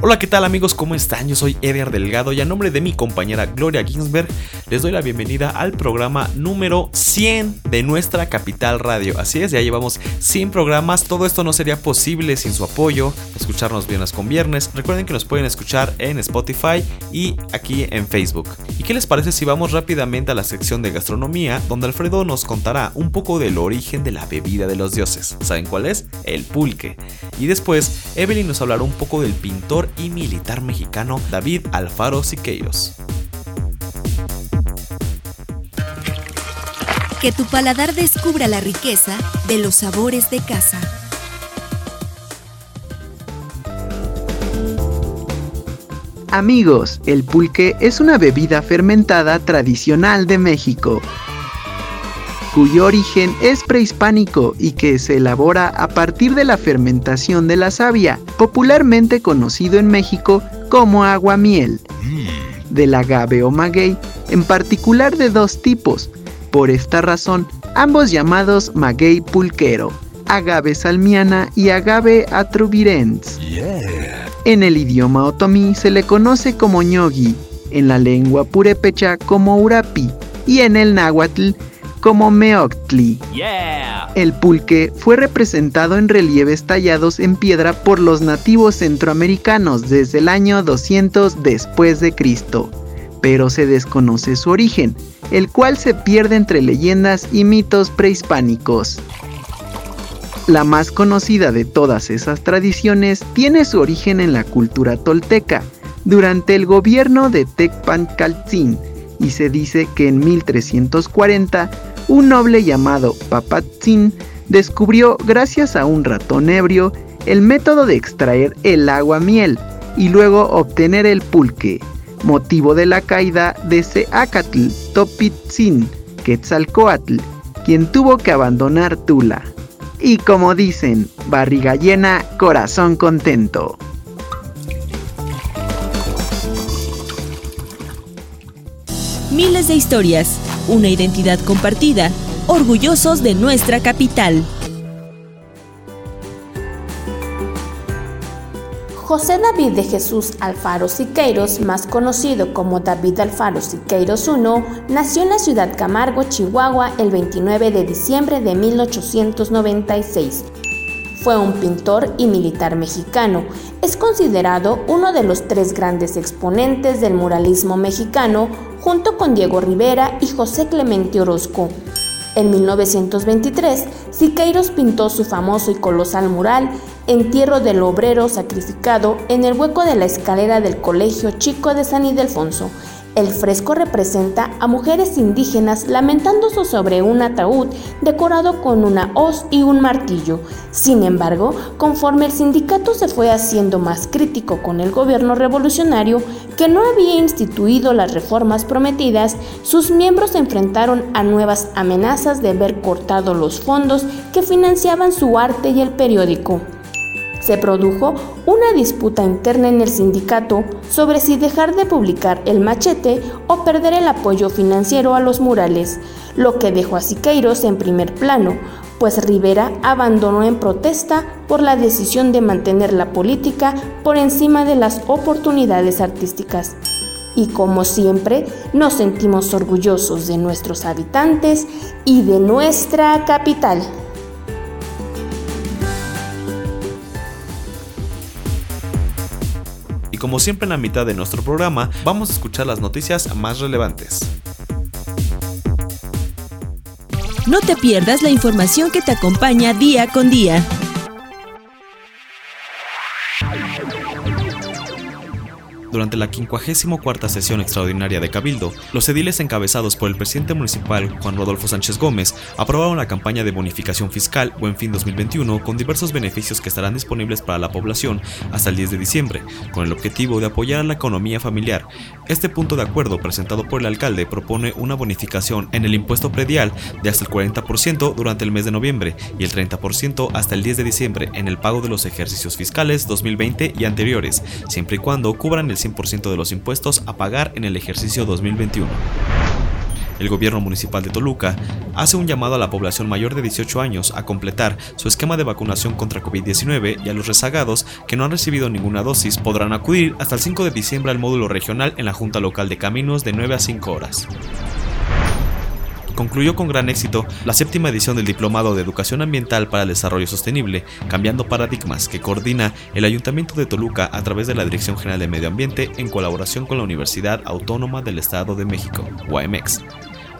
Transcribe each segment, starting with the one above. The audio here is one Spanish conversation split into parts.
Hola, ¿qué tal amigos? ¿Cómo están? Yo soy Edgar Delgado y a nombre de mi compañera Gloria Ginsberg les doy la bienvenida al programa número 100 de nuestra Capital Radio. Así es, ya llevamos 100 programas. Todo esto no sería posible sin su apoyo. Escucharnos viernes con viernes. Recuerden que nos pueden escuchar en Spotify y aquí en Facebook. ¿Y qué les parece si vamos rápidamente a la sección de gastronomía, donde Alfredo nos contará un poco del origen de la bebida de los dioses? ¿Saben cuál es? El pulque. Y después, Evelyn nos hablará un poco del pintor y militar mexicano David Alfaro Siqueiros. Que tu paladar descubra la riqueza de los sabores de casa. Amigos, el pulque es una bebida fermentada tradicional de México cuyo origen es prehispánico y que se elabora a partir de la fermentación de la savia, popularmente conocido en México como aguamiel, del agave o maguey, en particular de dos tipos. Por esta razón, ambos llamados maguey pulquero, agave salmiana y agave atrubirens. En el idioma otomí se le conoce como ñogui, en la lengua purépecha como urapi y en el náhuatl como Meoctli. El pulque fue representado en relieves tallados en piedra por los nativos centroamericanos desde el año 200 después de Cristo, pero se desconoce su origen, el cual se pierde entre leyendas y mitos prehispánicos. La más conocida de todas esas tradiciones tiene su origen en la cultura tolteca, durante el gobierno de Tecpancaltzin, y se dice que en 1340 un noble llamado Papatzin descubrió, gracias a un ratón ebrio, el método de extraer el agua miel y luego obtener el pulque, motivo de la caída de Seacatl Topitzin, Quetzalcoatl, quien tuvo que abandonar Tula. Y como dicen, barriga llena, corazón contento. Miles de historias, una identidad compartida, orgullosos de nuestra capital. José David de Jesús Alfaro Siqueiros, más conocido como David Alfaro Siqueiros I, nació en la ciudad Camargo, Chihuahua, el 29 de diciembre de 1896. Fue un pintor y militar mexicano. Es considerado uno de los tres grandes exponentes del muralismo mexicano, junto con Diego Rivera y José Clemente Orozco. En 1923, Siqueiros pintó su famoso y colosal mural Entierro del obrero sacrificado en el hueco de la escalera del Colegio Chico de San Ildefonso, el fresco representa a mujeres indígenas lamentándose sobre un ataúd decorado con una hoz y un martillo. Sin embargo, conforme el sindicato se fue haciendo más crítico con el gobierno revolucionario, que no había instituido las reformas prometidas, sus miembros se enfrentaron a nuevas amenazas de ver cortado los fondos que financiaban su arte y el periódico se produjo una disputa interna en el sindicato sobre si dejar de publicar el machete o perder el apoyo financiero a los murales, lo que dejó a Siqueiros en primer plano, pues Rivera abandonó en protesta por la decisión de mantener la política por encima de las oportunidades artísticas. Y como siempre, nos sentimos orgullosos de nuestros habitantes y de nuestra capital. Y como siempre en la mitad de nuestro programa, vamos a escuchar las noticias más relevantes. No te pierdas la información que te acompaña día con día. Durante la 54 sesión extraordinaria de Cabildo, los ediles encabezados por el presidente municipal Juan Rodolfo Sánchez Gómez aprobaron la campaña de bonificación fiscal Buen Fin 2021 con diversos beneficios que estarán disponibles para la población hasta el 10 de diciembre, con el objetivo de apoyar a la economía familiar. Este punto de acuerdo presentado por el alcalde propone una bonificación en el impuesto predial de hasta el 40% durante el mes de noviembre y el 30% hasta el 10 de diciembre en el pago de los ejercicios fiscales 2020 y anteriores, siempre y cuando cubran el 100% de los impuestos a pagar en el ejercicio 2021. El gobierno municipal de Toluca hace un llamado a la población mayor de 18 años a completar su esquema de vacunación contra COVID-19 y a los rezagados que no han recibido ninguna dosis podrán acudir hasta el 5 de diciembre al módulo regional en la Junta Local de Caminos de 9 a 5 horas concluyó con gran éxito la séptima edición del Diplomado de Educación Ambiental para el Desarrollo Sostenible, cambiando paradigmas, que coordina el Ayuntamiento de Toluca a través de la Dirección General de Medio Ambiente en colaboración con la Universidad Autónoma del Estado de México, UAMX.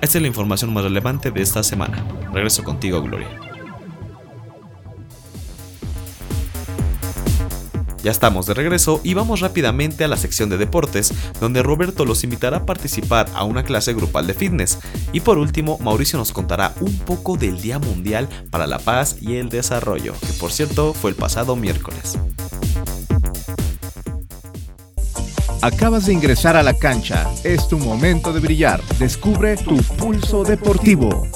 Esta es la información más relevante de esta semana. Regreso contigo, Gloria. Ya estamos de regreso y vamos rápidamente a la sección de deportes, donde Roberto los invitará a participar a una clase grupal de fitness. Y por último, Mauricio nos contará un poco del Día Mundial para la Paz y el Desarrollo, que por cierto fue el pasado miércoles. Acabas de ingresar a la cancha. Es tu momento de brillar. Descubre tu pulso deportivo.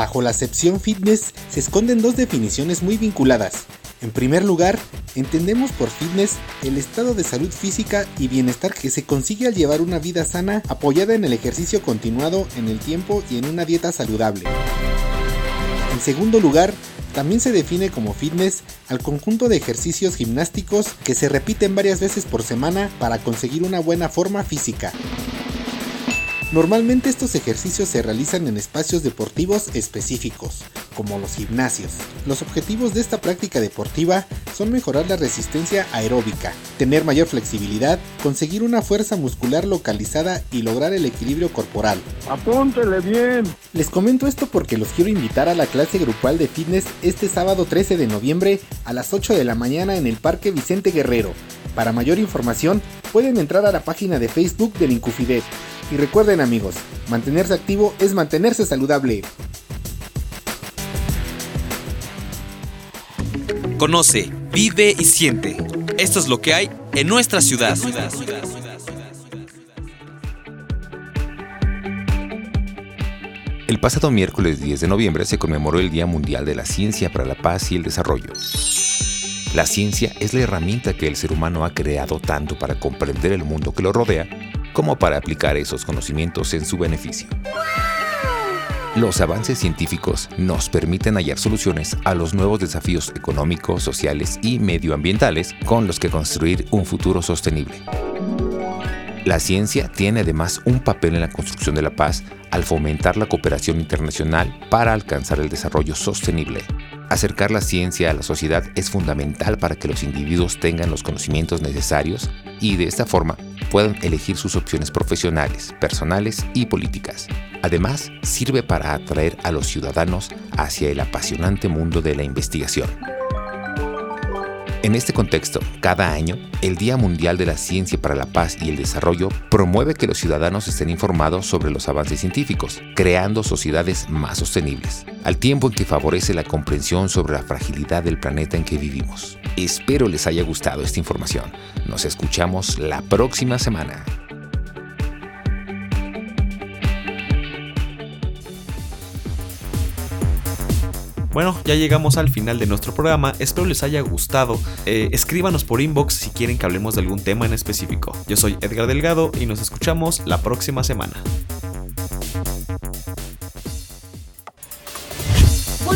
Bajo la acepción fitness se esconden dos definiciones muy vinculadas. En primer lugar, entendemos por fitness el estado de salud física y bienestar que se consigue al llevar una vida sana apoyada en el ejercicio continuado en el tiempo y en una dieta saludable. En segundo lugar, también se define como fitness al conjunto de ejercicios gimnásticos que se repiten varias veces por semana para conseguir una buena forma física. Normalmente estos ejercicios se realizan en espacios deportivos específicos, como los gimnasios. Los objetivos de esta práctica deportiva son mejorar la resistencia aeróbica, tener mayor flexibilidad, conseguir una fuerza muscular localizada y lograr el equilibrio corporal. Apúntele bien. Les comento esto porque los quiero invitar a la clase grupal de fitness este sábado 13 de noviembre a las 8 de la mañana en el Parque Vicente Guerrero. Para mayor información pueden entrar a la página de Facebook del Incufidet. Y recuerden amigos, mantenerse activo es mantenerse saludable. Conoce, vive y siente. Esto es lo que hay en nuestra ciudad. El pasado miércoles 10 de noviembre se conmemoró el Día Mundial de la Ciencia para la Paz y el Desarrollo. La ciencia es la herramienta que el ser humano ha creado tanto para comprender el mundo que lo rodea como para aplicar esos conocimientos en su beneficio. Los avances científicos nos permiten hallar soluciones a los nuevos desafíos económicos, sociales y medioambientales con los que construir un futuro sostenible. La ciencia tiene además un papel en la construcción de la paz al fomentar la cooperación internacional para alcanzar el desarrollo sostenible. Acercar la ciencia a la sociedad es fundamental para que los individuos tengan los conocimientos necesarios y de esta forma puedan elegir sus opciones profesionales, personales y políticas. Además, sirve para atraer a los ciudadanos hacia el apasionante mundo de la investigación. En este contexto, cada año, el Día Mundial de la Ciencia para la Paz y el Desarrollo promueve que los ciudadanos estén informados sobre los avances científicos, creando sociedades más sostenibles, al tiempo en que favorece la comprensión sobre la fragilidad del planeta en que vivimos. Espero les haya gustado esta información. Nos escuchamos la próxima semana. Bueno, ya llegamos al final de nuestro programa, espero les haya gustado. Eh, escríbanos por inbox si quieren que hablemos de algún tema en específico. Yo soy Edgar Delgado y nos escuchamos la próxima semana.